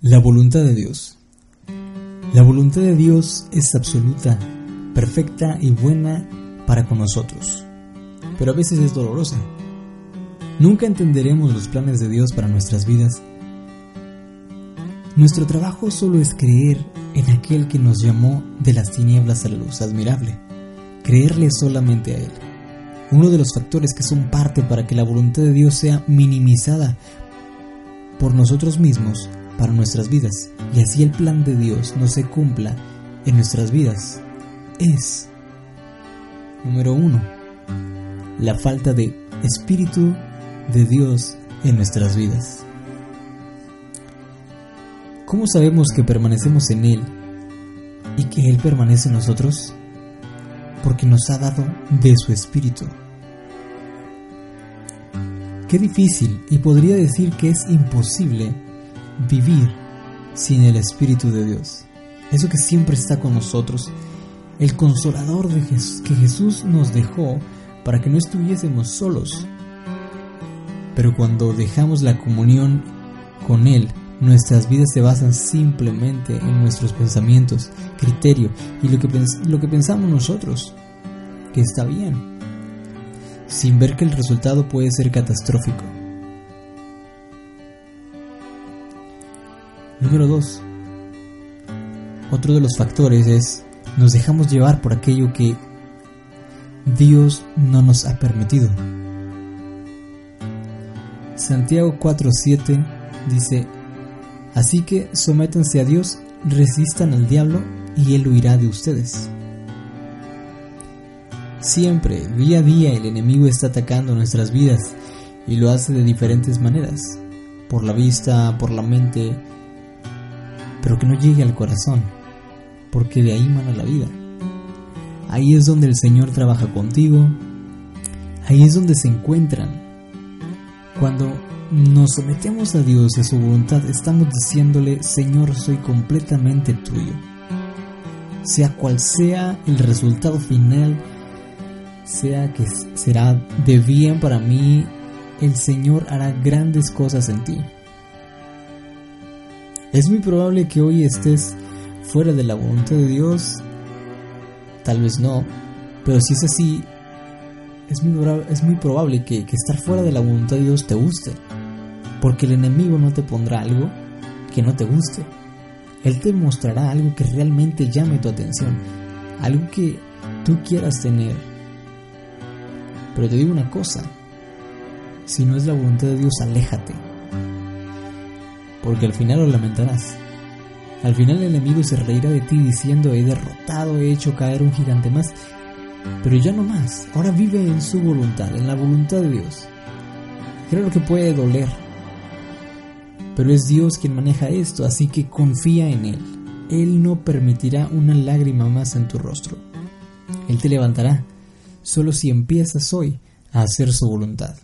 La voluntad de Dios. La voluntad de Dios es absoluta, perfecta y buena para con nosotros, pero a veces es dolorosa. Nunca entenderemos los planes de Dios para nuestras vidas. Nuestro trabajo solo es creer en aquel que nos llamó de las tinieblas a la luz admirable, creerle solamente a Él. Uno de los factores que son parte para que la voluntad de Dios sea minimizada por nosotros mismos para nuestras vidas y así el plan de Dios no se cumpla en nuestras vidas es, número uno, la falta de Espíritu de Dios en nuestras vidas. ¿Cómo sabemos que permanecemos en Él y que Él permanece en nosotros? Porque nos ha dado de su Espíritu. Qué difícil y podría decir que es imposible vivir sin el Espíritu de Dios. Eso que siempre está con nosotros, el consolador de que Jesús nos dejó para que no estuviésemos solos. Pero cuando dejamos la comunión con Él, nuestras vidas se basan simplemente en nuestros pensamientos, criterio y lo que, lo que pensamos nosotros, que está bien, sin ver que el resultado puede ser catastrófico. Número 2. Otro de los factores es nos dejamos llevar por aquello que Dios no nos ha permitido. Santiago 4:7 dice, Así que sométanse a Dios, resistan al diablo y él huirá de ustedes. Siempre, día a día, el enemigo está atacando nuestras vidas y lo hace de diferentes maneras, por la vista, por la mente, pero que no llegue al corazón, porque de ahí mana la vida. Ahí es donde el Señor trabaja contigo, ahí es donde se encuentran. Cuando nos sometemos a Dios y a su voluntad, estamos diciéndole, Señor, soy completamente tuyo. Sea cual sea el resultado final, sea que será de bien para mí, el Señor hará grandes cosas en ti. Es muy probable que hoy estés fuera de la voluntad de Dios, tal vez no, pero si es así, es muy, es muy probable que, que estar fuera de la voluntad de Dios te guste, porque el enemigo no te pondrá algo que no te guste. Él te mostrará algo que realmente llame tu atención, algo que tú quieras tener. Pero te digo una cosa, si no es la voluntad de Dios, aléjate porque al final lo lamentarás. Al final el enemigo se reirá de ti diciendo he derrotado, he hecho caer un gigante más, pero ya no más, ahora vive en su voluntad, en la voluntad de Dios. Creo que puede doler, pero es Dios quien maneja esto, así que confía en Él. Él no permitirá una lágrima más en tu rostro. Él te levantará, solo si empiezas hoy a hacer su voluntad.